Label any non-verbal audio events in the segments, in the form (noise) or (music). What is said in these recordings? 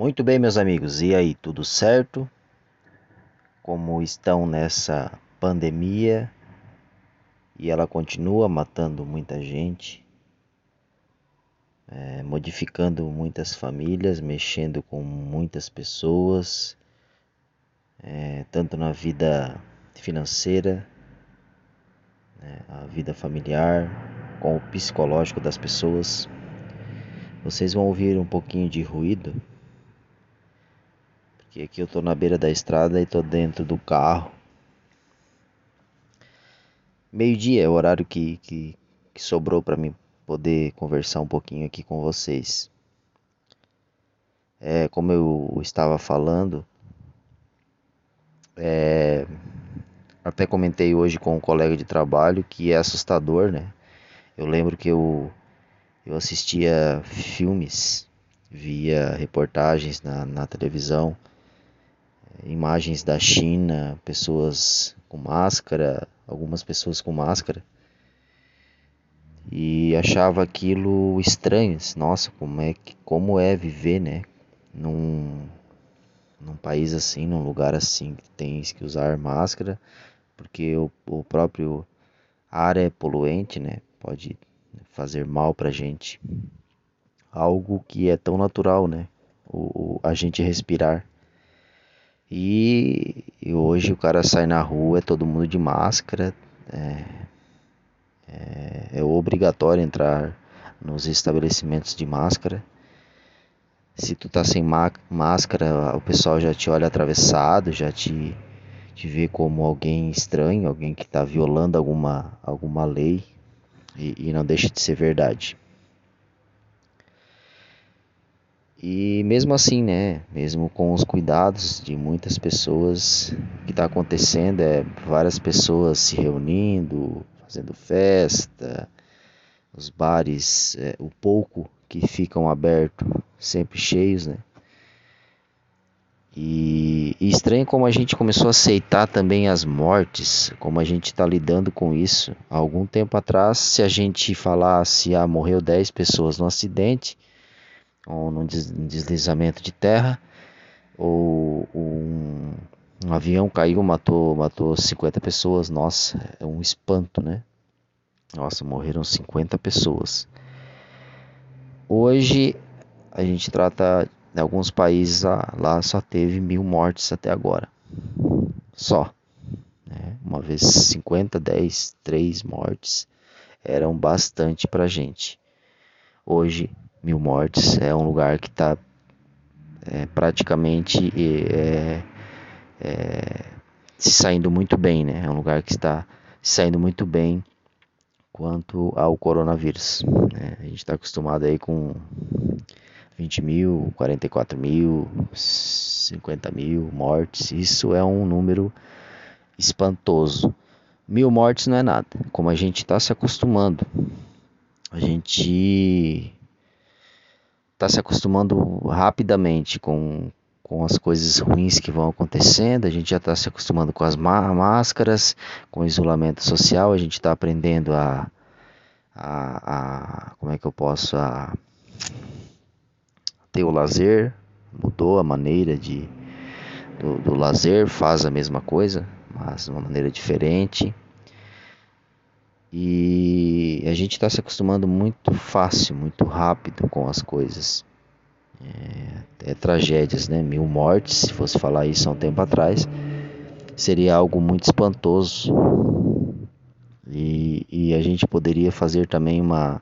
Muito bem, meus amigos, e aí, tudo certo? Como estão nessa pandemia e ela continua matando muita gente, é, modificando muitas famílias, mexendo com muitas pessoas, é, tanto na vida financeira, né, a vida familiar, com o psicológico das pessoas. Vocês vão ouvir um pouquinho de ruído que aqui eu tô na beira da estrada e tô dentro do carro. Meio-dia é o horário que, que, que sobrou para mim poder conversar um pouquinho aqui com vocês. É, como eu estava falando, é, até comentei hoje com um colega de trabalho que é assustador, né? Eu lembro que eu, eu assistia filmes, via reportagens na, na televisão imagens da China, pessoas com máscara, algumas pessoas com máscara, e achava aquilo estranho. Nossa, como é que como é viver, né, num num país assim, num lugar assim que tens que usar máscara, porque o, o próprio ar é poluente, né? Pode fazer mal pra gente. Algo que é tão natural, né? O, o a gente respirar. E, e, hoje o cara sai na rua, é todo mundo de máscara. É, é, é obrigatório entrar nos estabelecimentos de máscara. Se tu tá sem máscara, o pessoal já te olha atravessado, já te, te vê como alguém estranho, alguém que está violando alguma, alguma lei e, e não deixa de ser verdade. E mesmo assim, né, mesmo com os cuidados de muitas pessoas, o que está acontecendo é várias pessoas se reunindo, fazendo festa, os bares, é, o pouco que ficam abertos, sempre cheios, né? E, e estranho como a gente começou a aceitar também as mortes, como a gente está lidando com isso. Há algum tempo atrás, se a gente falasse, ah, morreu 10 pessoas no acidente, ou num deslizamento de terra, ou um, um avião caiu, matou, matou 50 pessoas. Nossa, é um espanto, né? Nossa, morreram 50 pessoas. Hoje a gente trata em alguns países lá só teve mil mortes até agora. Só. Né? Uma vez 50, 10, 3 mortes eram bastante pra gente. Hoje mil mortes. É um lugar que está é, praticamente é, é, se saindo muito bem, né? É um lugar que está se saindo muito bem quanto ao coronavírus. Né? A gente está acostumado aí com 20 mil, 44 mil, 50 mil mortes. Isso é um número espantoso. Mil mortes não é nada, como a gente está se acostumando. A gente está se acostumando rapidamente com, com as coisas ruins que vão acontecendo, a gente já está se acostumando com as máscaras, com o isolamento social, a gente está aprendendo a, a, a, como é que eu posso a, ter o lazer, mudou a maneira de do, do lazer, faz a mesma coisa, mas de uma maneira diferente. E a gente está se acostumando muito fácil, muito rápido com as coisas. É, é, tragédias, né? Mil mortes, se fosse falar isso há um tempo atrás, seria algo muito espantoso. E, e a gente poderia fazer também uma,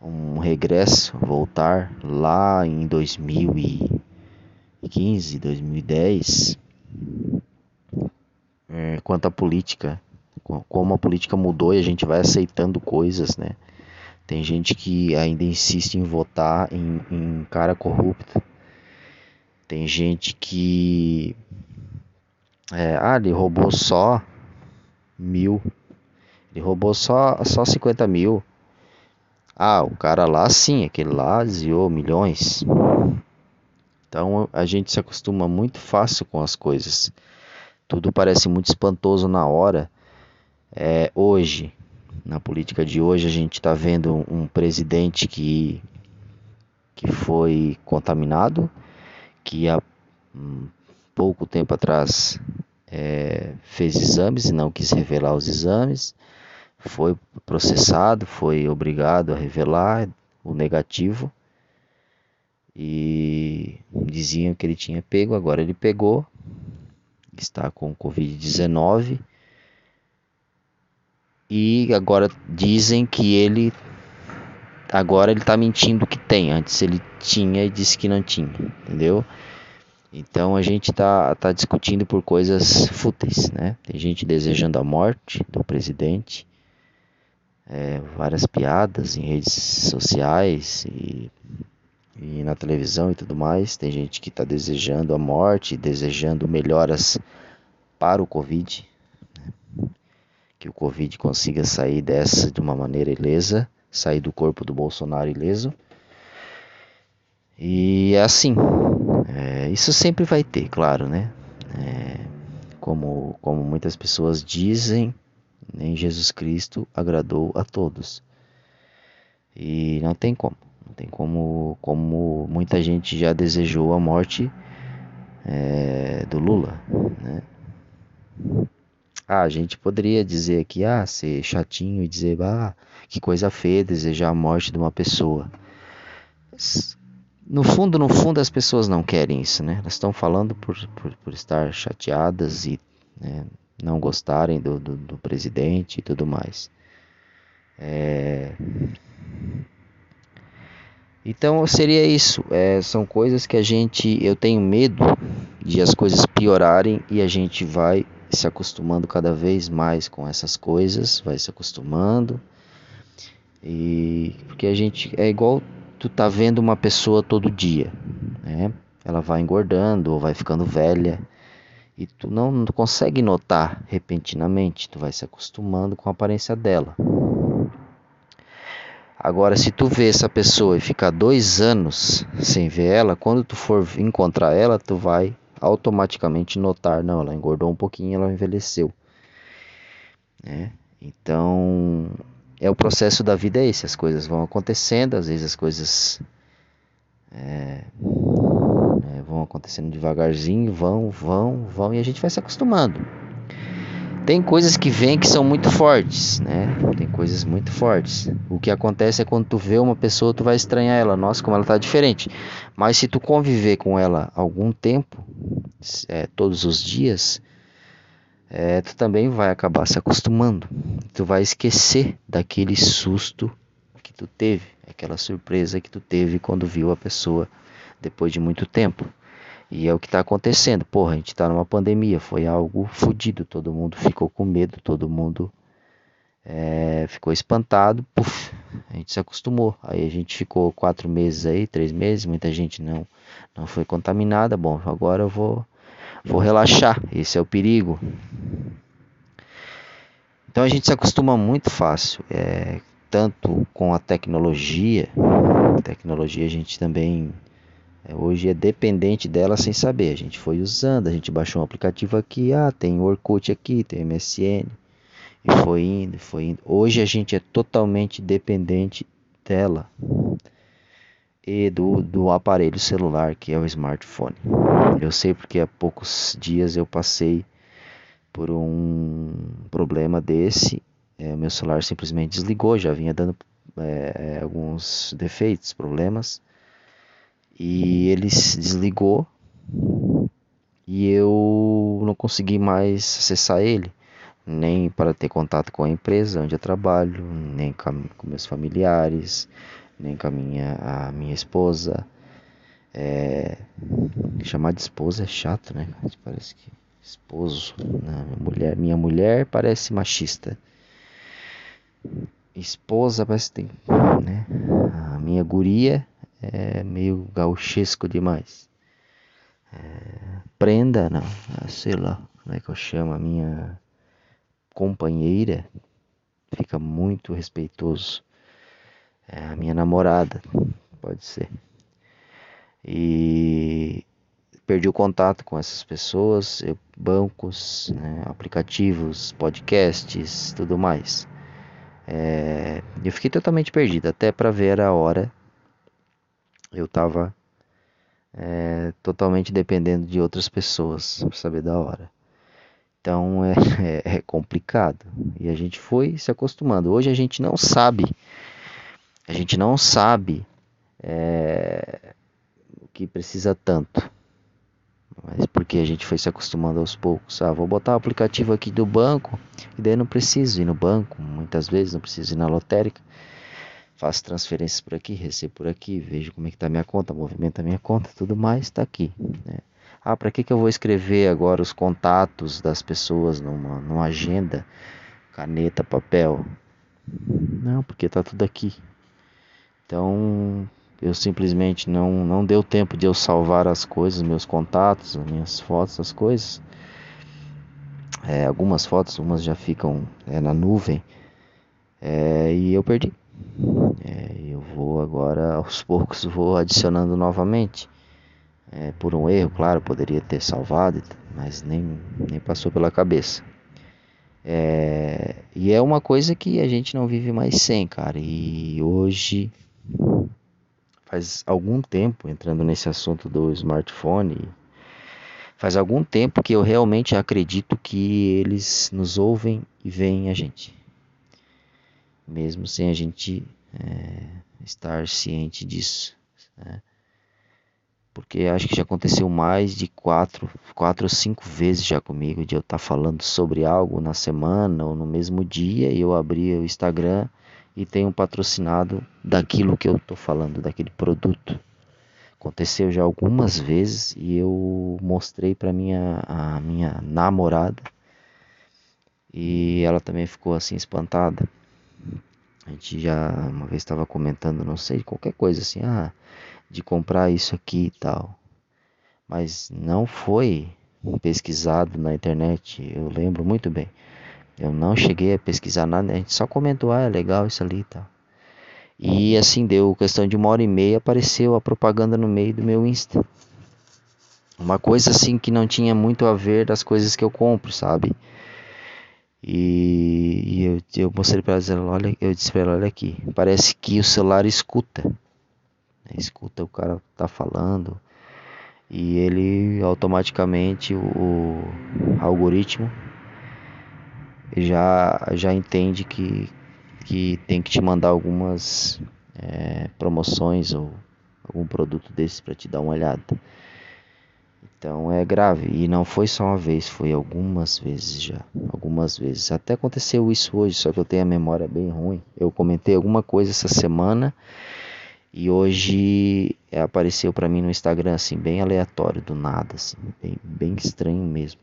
um regresso, voltar lá em 2015, 2010, é, quanto à política como a política mudou e a gente vai aceitando coisas, né? Tem gente que ainda insiste em votar em, em cara corrupto. Tem gente que. É, ah, ele roubou só mil. Ele roubou só, só 50 mil. Ah, o cara lá sim, aquele lá desviou milhões. Então a gente se acostuma muito fácil com as coisas. Tudo parece muito espantoso na hora é, hoje, na política de hoje, a gente está vendo um presidente que, que foi contaminado que há um, pouco tempo atrás é, fez exames e não quis revelar os exames, foi processado, foi obrigado a revelar o negativo e diziam que ele tinha pego, agora ele pegou, está com Covid-19 e agora dizem que ele agora ele está mentindo que tem, antes ele tinha e disse que não tinha, entendeu? Então a gente está tá discutindo por coisas fúteis, né? Tem gente desejando a morte do presidente, é, várias piadas em redes sociais e, e, na televisão e tudo mais. Tem gente que está desejando a morte, desejando melhoras para o Covid? Que o Covid consiga sair dessa de uma maneira ilesa, sair do corpo do Bolsonaro ileso. E é assim, é, isso sempre vai ter, claro, né? É, como, como muitas pessoas dizem, nem Jesus Cristo agradou a todos. E não tem como, não tem como, como muita gente já desejou a morte é, do Lula, né? Ah, a gente poderia dizer aqui, ah, ser chatinho e dizer, ah, que coisa feia desejar a morte de uma pessoa no fundo, no fundo, as pessoas não querem isso, né? Elas estão falando por, por, por, estar chateadas e né, não gostarem do, do, do, presidente e tudo mais. É... Então seria isso. É, são coisas que a gente, eu tenho medo de as coisas piorarem e a gente vai se acostumando cada vez mais com essas coisas, vai se acostumando. E porque a gente é igual tu tá vendo uma pessoa todo dia, né? Ela vai engordando ou vai ficando velha e tu não, não consegue notar repentinamente, tu vai se acostumando com a aparência dela. Agora, se tu vê essa pessoa e ficar dois anos sem ver ela, quando tu for encontrar ela, tu vai automaticamente notar, não, ela engordou um pouquinho, ela envelheceu. Né? Então, é o processo da vida é esse, as coisas vão acontecendo, às vezes as coisas é, é, vão acontecendo devagarzinho, vão, vão, vão e a gente vai se acostumando. Tem coisas que vêm que são muito fortes, né? Tem coisas muito fortes. O que acontece é quando tu vê uma pessoa, tu vai estranhar ela, nossa, como ela tá diferente. Mas se tu conviver com ela algum tempo, é, todos os dias, é, tu também vai acabar se acostumando. Tu vai esquecer daquele susto que tu teve, aquela surpresa que tu teve quando viu a pessoa depois de muito tempo. E é o que está acontecendo. Porra, a gente está numa pandemia, foi algo fodido. Todo mundo ficou com medo, todo mundo é, ficou espantado. Puf, a gente se acostumou. Aí a gente ficou quatro meses aí, três meses. Muita gente não, não foi contaminada. Bom, agora eu vou vou relaxar. Esse é o perigo. Então a gente se acostuma muito fácil, é, tanto com a tecnologia. Tecnologia a gente também hoje é dependente dela sem saber. A gente foi usando, a gente baixou um aplicativo aqui, ah, tem o Orkut aqui, tem o MSN, e foi indo, foi indo. Hoje a gente é totalmente dependente dela e do, do aparelho celular que é o smartphone. Eu sei porque há poucos dias eu passei por um problema desse. É, meu celular simplesmente desligou, já vinha dando é, é alguns defeitos, problemas. E ele desligou e eu não consegui mais acessar ele, nem para ter contato com a empresa onde eu trabalho, nem com meus familiares, nem com a minha, a minha esposa. É, chamar de esposa é chato, né? Parece que esposo, não, minha mulher, minha mulher parece machista. Esposa parece tem, né? A minha guria é meio gauchesco demais. É, prenda, não, ah, sei lá, como é que eu chamo a minha companheira? Fica muito respeitoso. É a minha namorada, pode ser. E perdi o contato com essas pessoas, bancos, né, aplicativos, podcasts, tudo mais. É, eu fiquei totalmente perdido, até para ver a hora eu tava é, totalmente dependendo de outras pessoas para saber da hora. Então (laughs) é, é, é, complicado. E a gente foi se acostumando. Hoje a gente não sabe, a gente não sabe é, o que precisa tanto. Mas porque a gente foi se acostumando aos poucos. Ah, vou botar o aplicativo aqui do banco e daí não preciso ir no banco. Muitas vezes não preciso ir na lotérica. Faço transferências por aqui, recebo por aqui, vejo como é que está minha conta, movimento a minha conta, tudo mais está aqui. Né? Ah, para que, que eu vou escrever agora os contatos das pessoas numa, numa agenda, caneta, papel? Não, porque está tudo aqui. Então, eu simplesmente não, não deu tempo de eu salvar as coisas, meus contatos, as minhas fotos, as coisas. É, algumas fotos, umas já ficam é, na nuvem é, e eu perdi. É, eu vou agora, (laughs) aos poucos, vou adicionando novamente. É, por um erro, claro, poderia ter salvado, mas nem, nem passou pela cabeça. É, e é uma coisa que a gente não vive mais sem, cara. E hoje, faz algum tempo, entrando nesse assunto do smartphone, faz algum tempo que eu realmente acredito que eles nos ouvem e veem a gente. Mesmo sem a gente é, estar ciente disso. Né? porque acho que já aconteceu mais de quatro, quatro ou cinco vezes já comigo de eu estar tá falando sobre algo na semana ou no mesmo dia e eu abrir o Instagram e tenho um patrocinado daquilo que eu estou falando, daquele produto. Aconteceu já algumas vezes e eu mostrei para minha a minha namorada e ela também ficou assim espantada. A gente já uma vez estava comentando, não sei, qualquer coisa assim, ah, de comprar isso aqui e tal. Mas não foi pesquisado na internet, eu lembro muito bem. Eu não cheguei a pesquisar nada, a gente só comentou, ah, é legal isso ali e tal. E assim deu questão de uma hora e meia, apareceu a propaganda no meio do meu Insta. Uma coisa assim que não tinha muito a ver das coisas que eu compro, sabe? E, e eu, eu mostrei para ela, olha, eu disse para ela, olha aqui, parece que o celular escuta escuta o cara tá falando e ele automaticamente o, algoritmo já já entende que que tem que te mandar algumas é, promoções ou algum produto desse para te dar uma olhada. Então é grave e não foi só uma vez, foi algumas vezes já, algumas vezes. Até aconteceu isso hoje, só que eu tenho a memória bem ruim. Eu comentei alguma coisa essa semana e hoje apareceu para mim no Instagram assim, bem aleatório, do nada, assim, bem, bem estranho mesmo.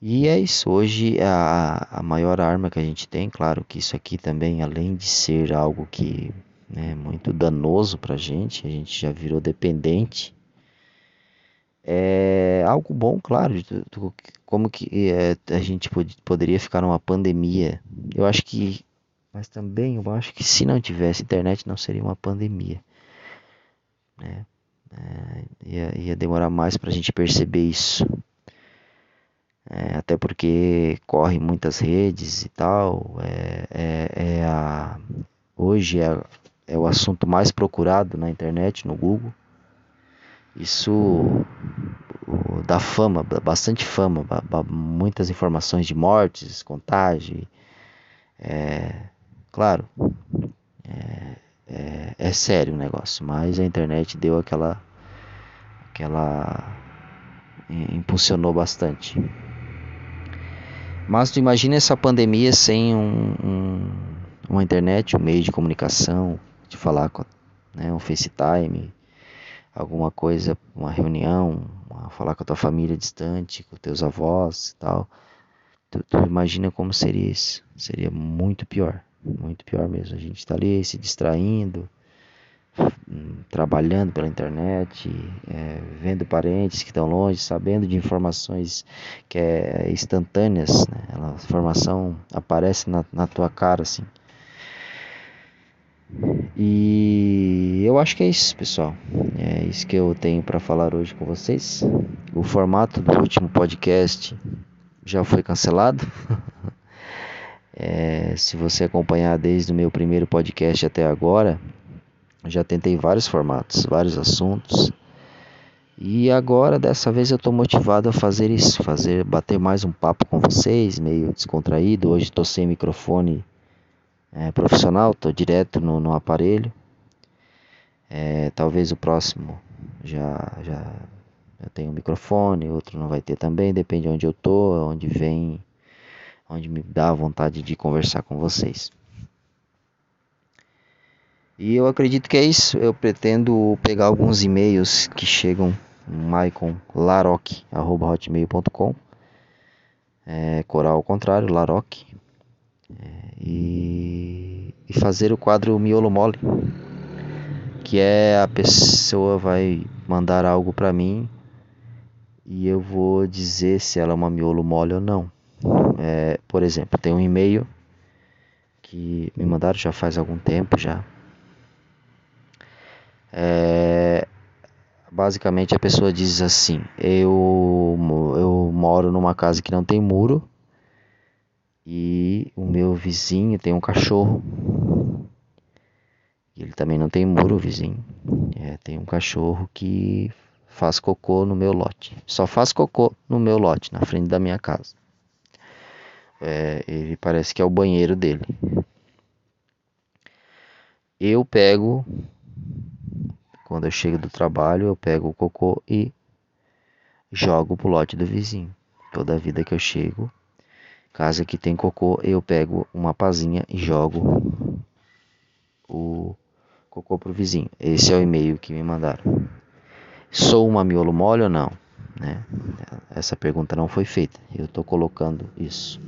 E é isso, hoje a, a maior arma que a gente tem, claro que isso aqui também, além de ser algo que né, muito danoso para a gente, a gente já virou dependente, é algo bom, claro, como que é, a gente pod poderia ficar numa pandemia. Eu acho que mas também eu acho que se não tivesse internet não seria uma pandemia. Né? É, ia, ia, demorar mais para a gente perceber isso. É, até porque corre muitas redes e tal. É, é, é a, hoje é, é o assunto mais procurado na internet, no Google. Isso dá fama, bastante fama, muitas informações de mortes, contágio. É, Claro, é, é, é, sério o negócio, mas a internet deu aquela. aquela. impulsionou bastante. Mas tu imagina essa pandemia sem um, um, uma internet, um meio de comunicação, de falar com né, um FaceTime, alguma coisa, uma reunião, uma, falar com a tua família distante, com teus avós e tal. Tu, tu imagina como seria isso? Seria muito pior. Muito pior mesmo. A gente está ali se distraindo, trabalhando pela internet, é, vendo parentes que estão longe, sabendo de informações que é instantâneas. Né? A informação aparece na, na tua cara assim. E eu acho que é isso, pessoal. É isso que eu tenho para falar hoje com vocês. O formato do último podcast já foi cancelado. (laughs) É, se você acompanhar desde o meu primeiro podcast até agora, Já tentei vários formatos, vários assuntos. E agora, dessa vez, eu estou motivado a fazer isso, fazer bater mais um papo com vocês, meio descontraído. Hoje estou sem microfone é, profissional, estou direto no, no aparelho. É, talvez o próximo já já eu tenho um microfone, outro não vai ter também, depende de onde eu tô, onde vem, onde me dá vontade de conversar com vocês. E eu acredito que é isso. Eu pretendo pegar alguns e-mails que chegam maiconlaroc.hotmail.com é, coral ao contrário, Laroc é, e, e fazer o quadro miolo mole que é a pessoa vai mandar algo para mim e eu vou dizer se ela é uma miolo mole ou não. É, por exemplo, tem um e-mail que me mandaram já faz algum tempo já. É, basicamente a pessoa diz assim: eu, eu moro numa casa que não tem muro e o meu vizinho tem um cachorro. Ele também não tem muro, vizinho. É, tem um cachorro que faz cocô no meu lote. Só faz cocô no meu lote, na frente da minha casa. É, ele parece que é o banheiro dele. Eu pego, quando eu chego do trabalho, eu pego o cocô e jogo pro lote do vizinho. Toda vida que eu chego, casa que tem cocô, eu pego uma pazinha e jogo o cocô pro vizinho. Esse é o e-mail que me mandaram. Sou uma miolo mole ou não? Né? Essa pergunta não foi feita. Eu estou colocando isso.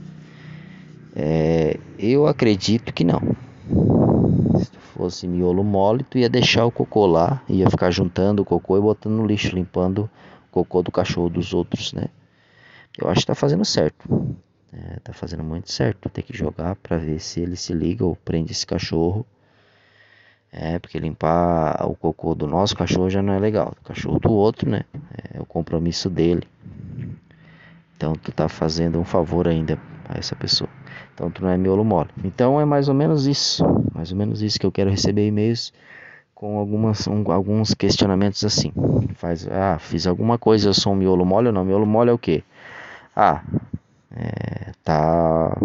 É, eu acredito que não. Se tu fosse miolo mole, tu ia deixar o cocô lá, ia ficar juntando o cocô e botando no lixo, limpando o cocô do cachorro dos outros, né? Eu acho que tá fazendo certo. É, tá fazendo muito certo. Tem que jogar para ver se ele se liga ou prende esse cachorro é, porque limpar o cocô do nosso cachorro já não é legal. O cachorro do outro, né? É o compromisso dele. Então tu tá fazendo um favor ainda a essa pessoa. Então tu não é miolo mole. Então é mais ou menos isso. Mais ou menos isso que eu quero receber e-mails com algumas, um, alguns questionamentos assim. Faz, ah, fiz alguma coisa, eu sou um miolo mole ou não? Miolo mole é o quê? Ah, é, tá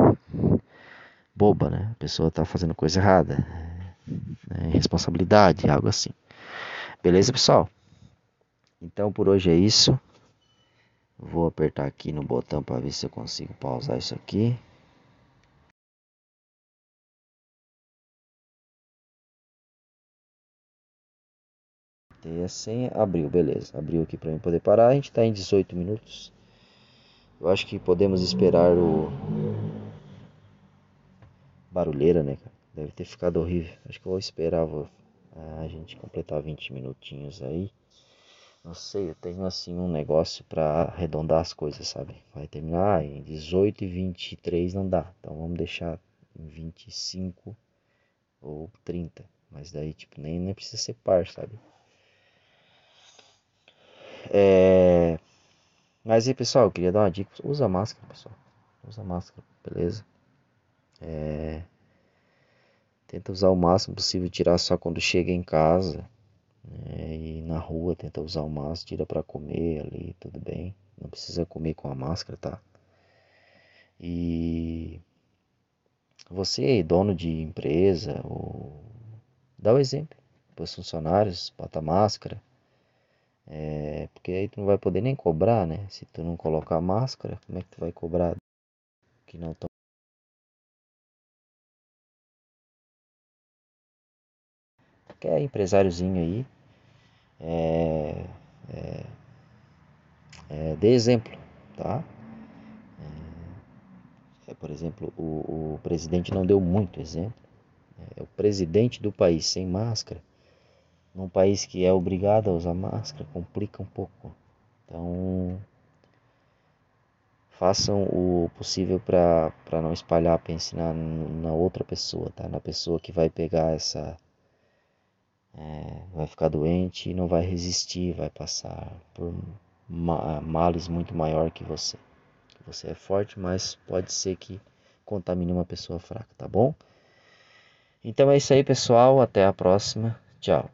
boba, né? A pessoa tá fazendo coisa errada né, responsabilidade, algo assim. Beleza, pessoal? Então por hoje é isso. Vou apertar aqui no botão para ver se eu consigo pausar isso aqui. Tem a senha, abriu, beleza. Abriu aqui para mim poder parar. A gente está em 18 minutos. Eu acho que podemos esperar o barulheira, né, cara? Deve ter ficado horrível. Acho que eu vou esperar vou, a gente completar 20 minutinhos aí. Não sei, eu tenho assim um negócio para arredondar as coisas, sabe? Vai terminar em 18 e 23 não dá. Então vamos deixar em 25 ou 30. Mas daí, tipo, nem, nem precisa ser par, sabe? É... Mas aí, pessoal, eu queria dar uma dica. Usa máscara, pessoal. Usa máscara, beleza? É... Tenta usar o máximo possível, tirar só quando chega em casa. Né? E na rua tenta usar o máximo, tira para comer ali, tudo bem. Não precisa comer com a máscara, tá? E você, dono de empresa, ou... dá o exemplo para os funcionários, bota máscara. É, porque aí tu não vai poder nem cobrar, né? Se tu não colocar máscara, como é que tu vai cobrar que não estão qualquer empresáriozinho aí, é, é, é, dê exemplo, tá? É, por exemplo, o, o, presidente não deu muito exemplo. É o presidente do país sem máscara, num país que é obrigado a usar máscara, complica um pouco. Então, façam o possível para não espalhar, pense na, na outra pessoa, tá? Na pessoa que vai pegar essa é, vai ficar doente e não vai resistir, vai passar por males muito maior que você. Você é forte, mas pode ser que contamine uma pessoa fraca, tá bom? Então é isso aí, pessoal. Até a próxima. Tchau.